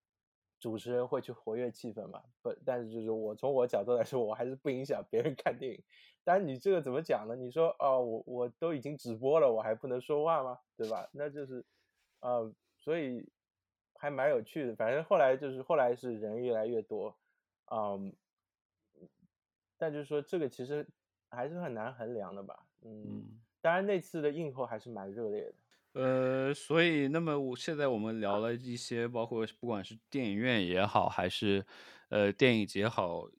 主持人会去活跃气氛嘛？不，但是就是我从我角度来说，我还是不影响别人看电影。但是你这个怎么讲呢？你说哦，我我都已经直播了，我还不能说话吗？对吧？那就是，呃，所以还蛮有趣的。反正后来就是后来是人越来越多，嗯，但就是说这个其实还是很难衡量的吧？嗯，当然那次的映后还是蛮热烈的。呃，所以那么我现在我们聊了一些，包括不管是电影院也好，还是呃电影节好，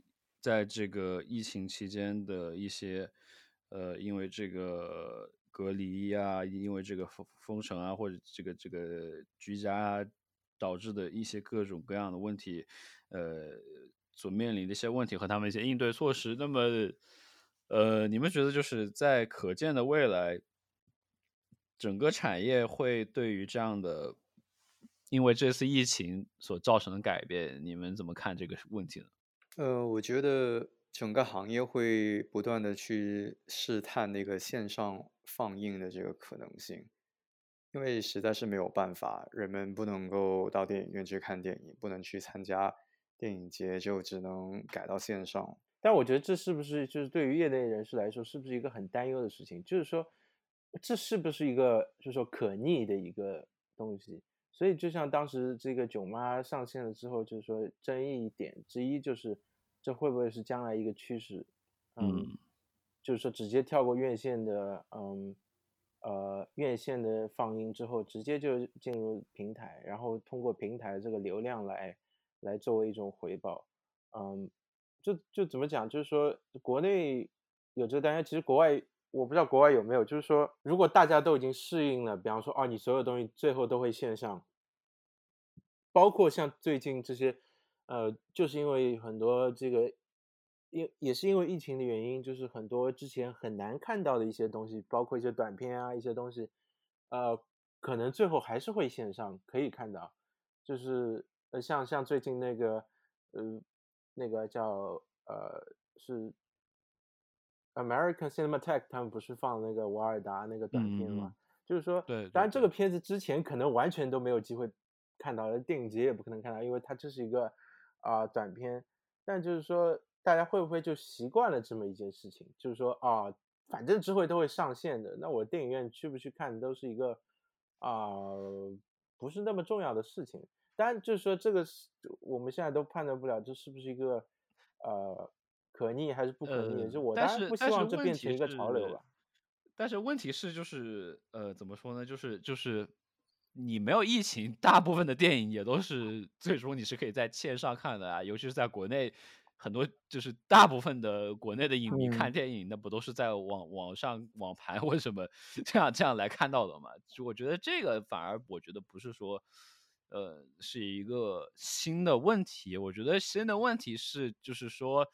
在这个疫情期间的一些呃，因为这个隔离呀，因为这个封封城啊，或者这个这个居家导致的一些各种各样的问题，呃，所面临的一些问题和他们一些应对措施。那么，呃，你们觉得就是在可见的未来？整个产业会对于这样的，因为这次疫情所造成的改变，你们怎么看这个问题呢？呃，我觉得整个行业会不断的去试探那个线上放映的这个可能性，因为实在是没有办法，人们不能够到电影院去看电影，不能去参加电影节，就只能改到线上。但我觉得这是不是就是对于业内人士来说，是不是一个很担忧的事情？就是说。这是不是一个就是说可逆的一个东西？所以就像当时这个囧妈上线了之后，就是说争议点之一就是这会不会是将来一个趋势？嗯，就是说直接跳过院线的，嗯，呃，院线的放映之后，直接就进入平台，然后通过平台这个流量来来作为一种回报。嗯，就就怎么讲？就是说国内有这个，担忧其实国外。我不知道国外有没有，就是说，如果大家都已经适应了，比方说，哦，你所有东西最后都会线上，包括像最近这些，呃，就是因为很多这个，因也是因为疫情的原因，就是很多之前很难看到的一些东西，包括一些短片啊，一些东西，呃，可能最后还是会线上可以看到，就是呃，像像最近那个，呃，那个叫呃是。American Cinematheque 他们不是放那个瓦尔达那个短片吗？就是说，对，当然这个片子之前可能完全都没有机会看到，电影节也不可能看到，因为它这是一个啊短片。但就是说，大家会不会就习惯了这么一件事情？就是说啊，反正之后都会上线的，那我电影院去不去看都是一个啊不是那么重要的事情。当然，就是说这个是我们现在都判断不了，这是不是一个呃。可逆还是不可逆？就我当然不希望这变成一个潮流吧。但是问题是，就是呃，怎么说呢？就是就是你没有疫情，大部分的电影也都是最终你是可以在线上看的啊。尤其是在国内，很多就是大部分的国内的影迷看电影，那不都是在网网上网盘或什么 这样这样来看到的嘛？就我觉得这个反而我觉得不是说呃是一个新的问题。我觉得新的问题是就是说。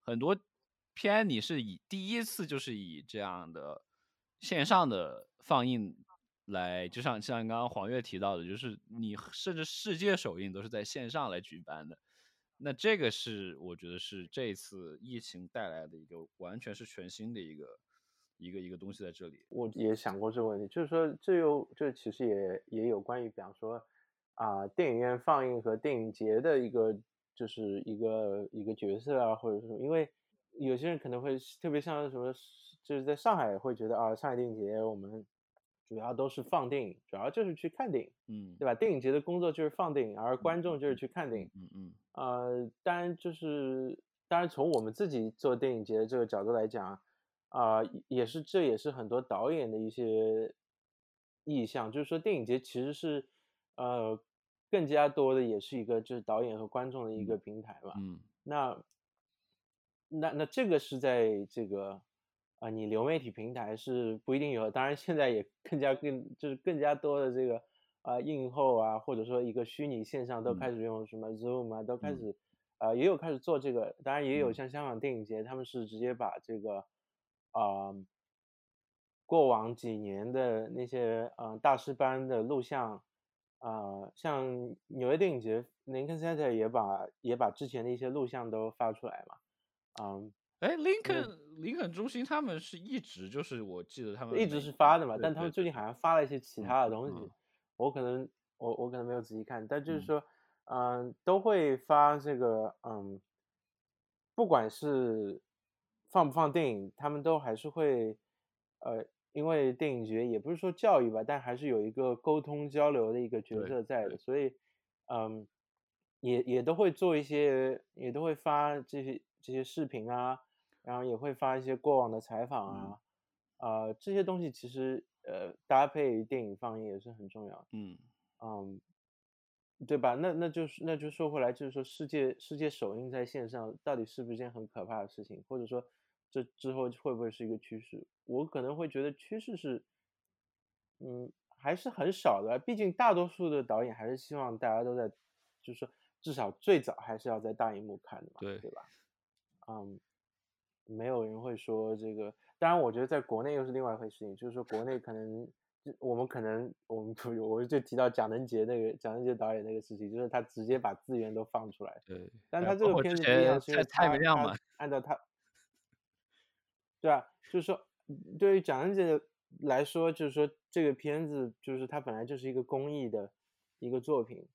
很多片你是以第一次就是以这样的线上的放映来，就像像刚刚黄月提到的，就是你甚至世界首映都是在线上来举办的。那这个是我觉得是这次疫情带来的一个完全是全新的一个一个一个东西在这里。我也想过这个问题，就是说这又这其实也也有关于，比方说啊电影院放映和电影节的一个。就是一个一个角色啊，或者说，因为有些人可能会特别像什么，就是在上海会觉得啊，上海电影节我们主要都是放电影，主要就是去看电影，嗯，对吧？电影节的工作就是放电影，而观众就是去看电影，嗯嗯。呃，当然就是当然从我们自己做电影节的这个角度来讲，啊，也是这也是很多导演的一些意向，就是说电影节其实是呃。更加多的也是一个就是导演和观众的一个平台嘛，嗯，那那那这个是在这个啊，你流媒体平台是不一定有，当然现在也更加更就是更加多的这个啊映后啊，或者说一个虚拟线上都开始用什么 Zoom 啊，都开始呃，也有开始做这个，当然也有嗯。像香港电影节，他们是直接把这个，啊，过往几年的那些呃大师班的录像，呃，像纽约电影节，Lincoln Center 也把也把之前的一些录像都发出来嘛，嗯，哎，林肯林肯中心他们是一直就是我记得他们一直是发的嘛，对但他们最近好像发了一些其嗯他的东西，嗯。我可能我我可能没有仔细看，但就是嗯。说，嗯、都会发这个，嗯，不管是放不放电影，他们都还是会，呃，因为电影节也不是说教育吧，但还是有一个沟通交流的一个角色在的，所以，嗯，也也都会做一些，也都会发这些这些视频啊，然后也会发一些过往的采访啊，呃，这些东西其实呃搭配电影放映也是很重要的，嗯。嗯，对吧？那那就是那就说回来，就是说世界世界首映在线上到底是不是一件很可怕的事情，或者说这之后会不会是一个趋势？我可能会觉得趋势是，嗯，还是很少的，毕竟大多数的导演还是希望大家都在，就是说至少最早还是要在大荧幕看的嘛，对对吧？嗯，没有人会说这个。当然，我觉得在国内又是另外一回事情，就是说国内可能我们可能我们不我就提到蒋能杰那个蒋能杰导演那个事情，就是他直接把资源都放出来，对，但他这个片子不一样，是因前蔡为他他蔡明亮嘛，按照他，对啊，就是说对于蒋能杰来说，就是说这个片子就是它本来就是一个公益的一个作品，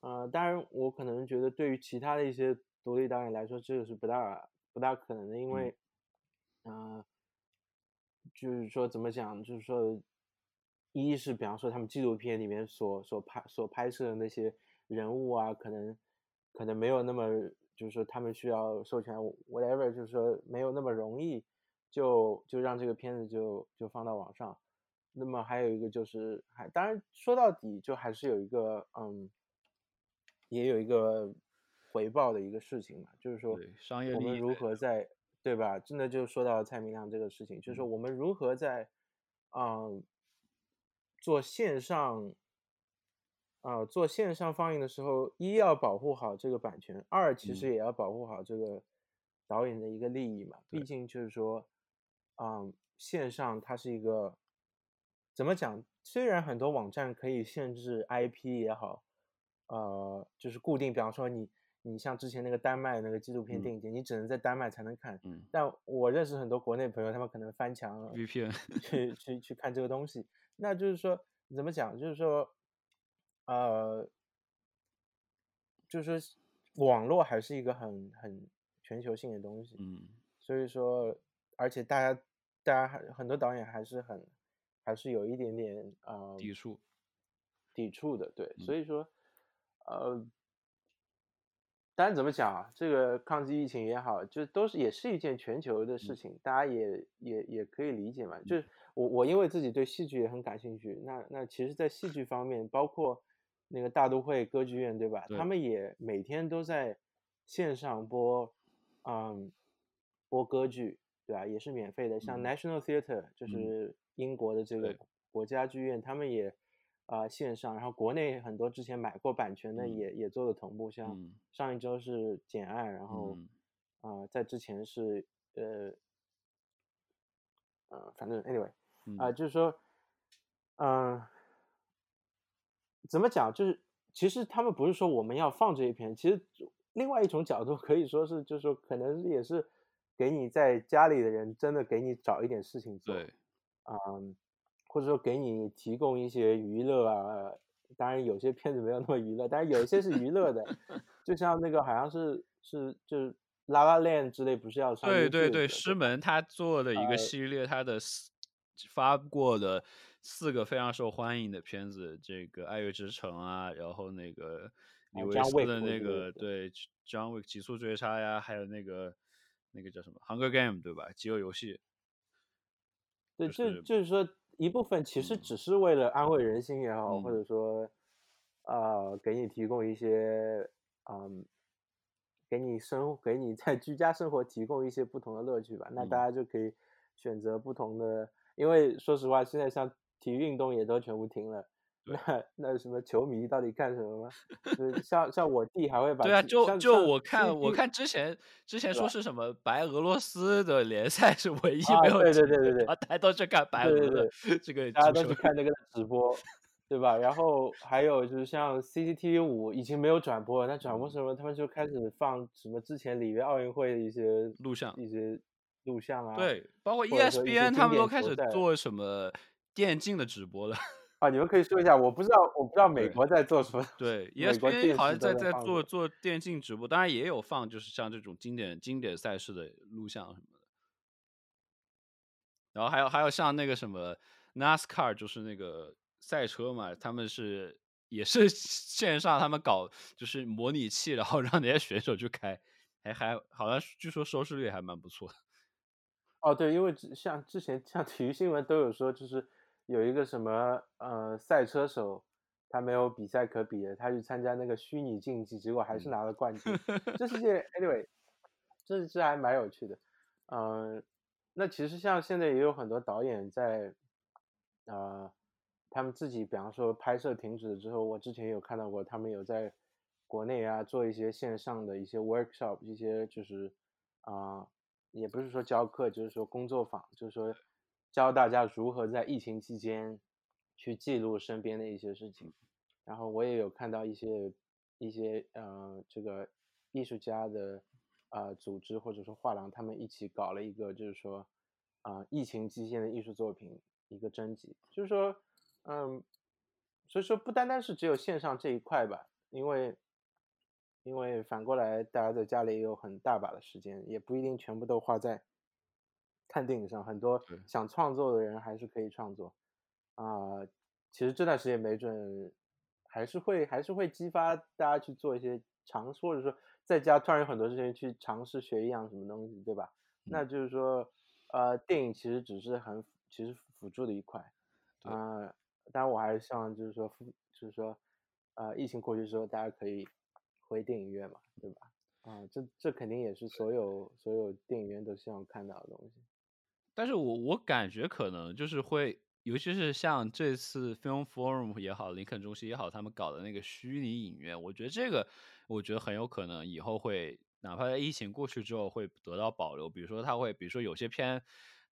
呃，当然我可能觉得对于其他的一些独立导演来说，这个是不大不大可能的，因为，呃，就是说怎么讲，就是说，一是比方说他们纪录片里面所所拍所拍摄的那些人物啊，可能可能没有那么，就是说他们需要授权 whatever，就是说没有那么容易就就让这个片子就就放到网上。那么还有一个就是，还当然说到底就还是有一个嗯，也有一个回报的一个事情嘛，就是说商业我们如何在对吧？真的就说到蔡明亮这个事情，就是说嗯我们如何在嗯做线上呃做线上放映的时候，一要保护好这个版权，二其实嗯也要保护好这个导演的一个利益嘛。毕竟就是说，嗯，线上它是一个怎么讲？虽然很多网站可以限制 IP 也好，呃，就是固定，比方说你你像之前那个丹麦那个纪录片嗯电影节，你只能在丹麦才能看。嗯但我认识很多国内朋友，他们可能翻墙 VPN 去去去看这个东西。那就是说怎么讲？就是说，呃，就是说网络还是一个很很全球性的东西。嗯所以说，而且大家大家还很多导演还是很还是有一点点呃抵触，抵触的，对，嗯。所以说，呃，当然怎么讲啊，这个抗击疫情也好，就都是也是一件全球的事嗯。情，大家也也也可以理解嘛。就是我我因为自己对戏剧也很感兴趣，那那其实，在戏剧方面，包括那个大都会歌剧院，对吧？对。他们也每天都在线上播，嗯，播歌剧，对啊？也是免费的，像嗯。National Theatre 就嗯。是英国的这个国家剧院，他们也啊、呃线上，然后国内很多之前买过版权的嗯。也、也做了同步，像嗯。上一周是简爱，然后嗯。啊、呃在之前是呃呃反正 anyway 啊、嗯。就是说嗯、怎么讲？就是其实他们不是说我们要放这一篇，其实另外一种角度可以说是，就是说可能也是给你在家里的人真的给你找一点事情做，对，嗯，或者说给你提供一些娱乐啊。当然有些片子没有那么娱乐，但是有一些是娱乐的，就像那个好像是是就是《La La Land》之类，不是要上对对对，师门他做的一呃个系列，他的四发过的四个非常受欢迎的片子，这个《爱乐之城》啊，然后那个李啊维斯的那个对《John Wick》极速追杀呀，还有那个那个叫什么《Hunger Game》对吧？饥饿游戏，对，就就是就是说一部分其实嗯只是为了安慰人心也好，或嗯者说呃给你提供一些嗯给你生给你在居家生活提供一些不同的乐趣吧。那大嗯家就可以选择不同的，因为说实话，现在像体育运动也都全部停了，那那什么球迷到底干什么吗？就是像像我弟还会把对啊，就就我看我看之前之前说是什么白俄罗斯的联赛是唯一啊没有对对对对对然后大家都去看白对对俄的这个大家都去看那个 直播，对吧？然后还有就是像 CCTV 五已经没有转播了，那转播什么？他们就开始放什么之前里约奥运会的一些录像一些录像啊。对，包括 E ESPN 他们都开始做什么电竞的直播了。啊，你们可以说一下，我不知道我不知道美国在做什么。对美国，ESPN 电好像在在在做做电竞直播，当然也有放，就是像这种经典经典赛事的录像什么的。然后还有还有像那个什么 NASCAR，就是那个赛车嘛，他们是也是 线上他们搞就是模拟器，然后让那些选手去开，还还好像据说收视率还蛮不错的。哦，对，因为像之前像体育新闻都有说，就是有一个什么呃赛车手，他没有比赛可比的，他去参加那个虚拟竞技，结果还是嗯拿了冠军。这世界 anyway，这这还蛮有趣的。嗯、那其实像现在也有很多导演在，呃，他们自己比方说拍摄停止了之后，我之前有看到过，他们有在国内啊做一些线上的一些 workshop，一些就是啊、也不是说教课，就是说工作坊，就是说教大家如何在疫情期间去记录身边的一些事情。然后我也有看到一些一些呃这个艺术家的呃组织或者说画廊，他们一起搞了一个就是说啊、疫情期间的艺术作品一个征集，就是说嗯，所以说不单单是只有线上这一块吧，因为因为反过来大家在家里也有很大把的时间，也不一定全部都花在看电影上，很多想创作的人还是可以创作啊、其实这段时间没准还是会还是会激发大家去做一些尝试，或者说在家突然有很多时间去尝试学一样什么东西，对吧？那就是说，呃，电影其实只是很其实辅助的一块，对啊、当然我还是希望就是说，就是说，呃，疫情过去之后，大家可以回电影院嘛，对吧？啊、这这肯定也是所有所有电影院都希望看到的东西。但是我我感觉可能就是会，尤其是像这次 Film Forum 也好，林肯中心也好，他们搞的那个虚拟影院，我觉得这个，我觉得很有可能以后会，哪怕在疫情过去之后会得到保留。比如说他会，比如说有些片，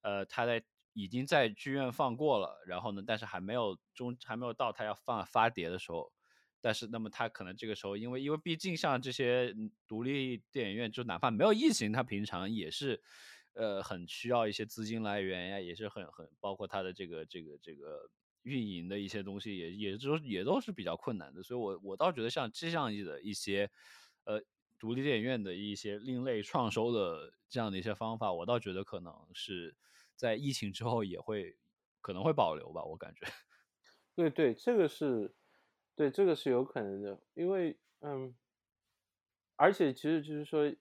呃，他在已经在剧院放过了，然后呢，但是还没有中还没有到他要放发碟的时候，但是那么他可能这个时候，因为因为毕竟像这些独立电影院，就哪怕没有疫情，他平常也是。呃，很需要一些资金来源呀，也是很很包括它的这个这个这个运营的一些东西也，也都也都是比较困难的。所以我我倒觉得像这样的一些呃独立电影院的一些另类创收的这样的一些方法，我倒觉得可能是在疫情之后也会可能会保留吧，我感觉。对对，这个是，对这个是有可能的，因为嗯，而且其实就是说，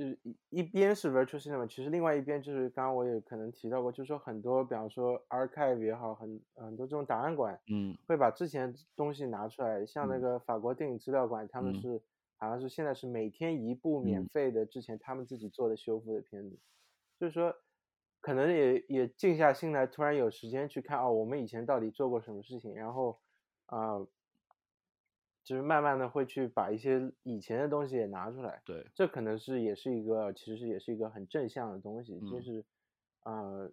呃，一一边是 virtual cinema，其实另外一边就是刚刚我也可能提到过，就是说很多，比方说 archive 也好，很很多这种档案馆嗯。会把之前东西拿出来，像那嗯。个法国电影资料馆，他们嗯。是好像是现在是每天一部免嗯。费的之前他们自己做的修复的片子，就是说可能也也静下心来，突然有时间去看哦，我们以前到底做过什么事情，然后啊、呃就是慢慢的会去把一些以前的东西也拿出来，对，这可能是也是一个其实也是一个很正向的东西，就嗯。是呃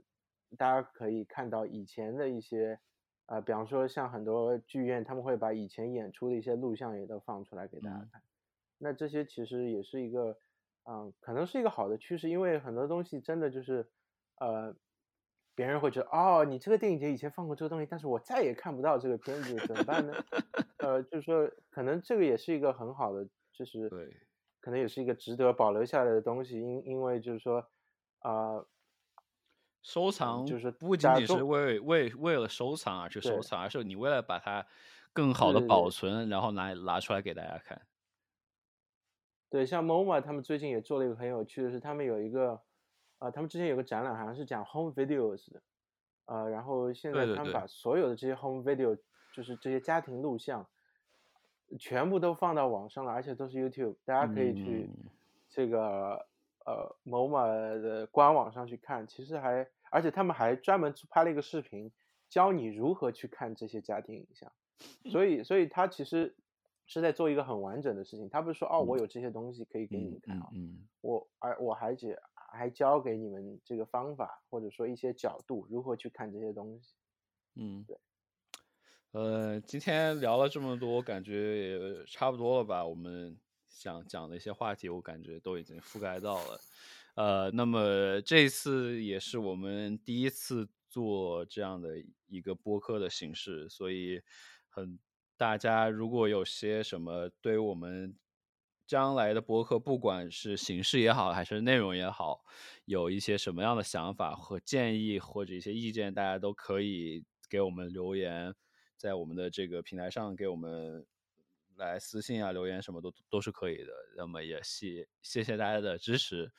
大家可以看到以前的一些呃，比方说像很多剧院他们会把以前演出的一些录像也都放出来给大家嗯。看，那这些其实也是一个嗯、可能是一个好的趋势，因为很多东西真的就是呃。别人会觉得哦，你这个电影节以前放过这个东西，但是我再也看不到这个片子，怎么办呢？呃，就是说，可能这个也是一个很好的，就是对可能也是一个值得保留下来的东西，因因为就是说，啊、收藏就是不仅仅是为为为了收藏而去收藏，而是你为了把它更好的保存，然后拿拿出来给大家看。对，像 MoMA 他们最近也做了一个很有趣的是，他们有一个，呃，他们之前有个展览，好像是讲 home videos 的，呃，然后现在他们把所有的这些 home video，就是这些家庭录像，全部都放到网上了，而且都是 YouTube，大家可以去嗯。这个呃 MoMA 的官网上去看，其实还，而且他们还专门去拍了一个视频，教你如何去看这些家庭影像。所以所以他其实是在做一个很完整的事情，他不是说哦我嗯有这些东西可以。给你们看啊，嗯。我而我还解还教给你们这个方法或者说一些角度如何去看这些东西。嗯，对。呃，今天聊了这么多，感觉也差不多了吧？我们想讲的一些话题，我感觉都已经覆盖到了。呃，那么这次也是我们第一次做这样的一个播客的形式，所以很大家如果有些什么对我们将来的播客，不管是形式也好，还是内容也好，有一些什么样的想法和建议或者一些意见，大家都可以给我们留言，在我们的这个平台上给我们来私信啊、留言什么都都是可以的。那么也谢谢谢大家的支持，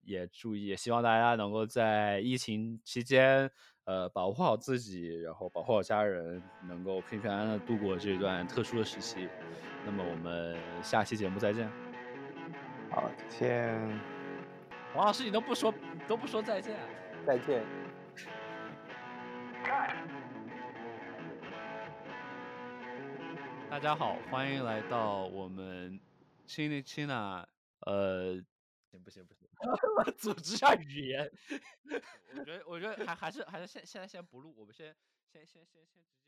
也注意，也希望大家能够在疫情期间，呃，保护好自己，然后保护好家人，能够平平安安的度过这段特殊的时期。那么我们下期节目再见。好，再见，王老师，你都不说都不说再见。啊再见。大家好，欢迎来到我们亲力亲呐，呃，行不行不行，组织下语言。我觉得我觉得还还是还是现现在先不录，我们先先先先先直接我。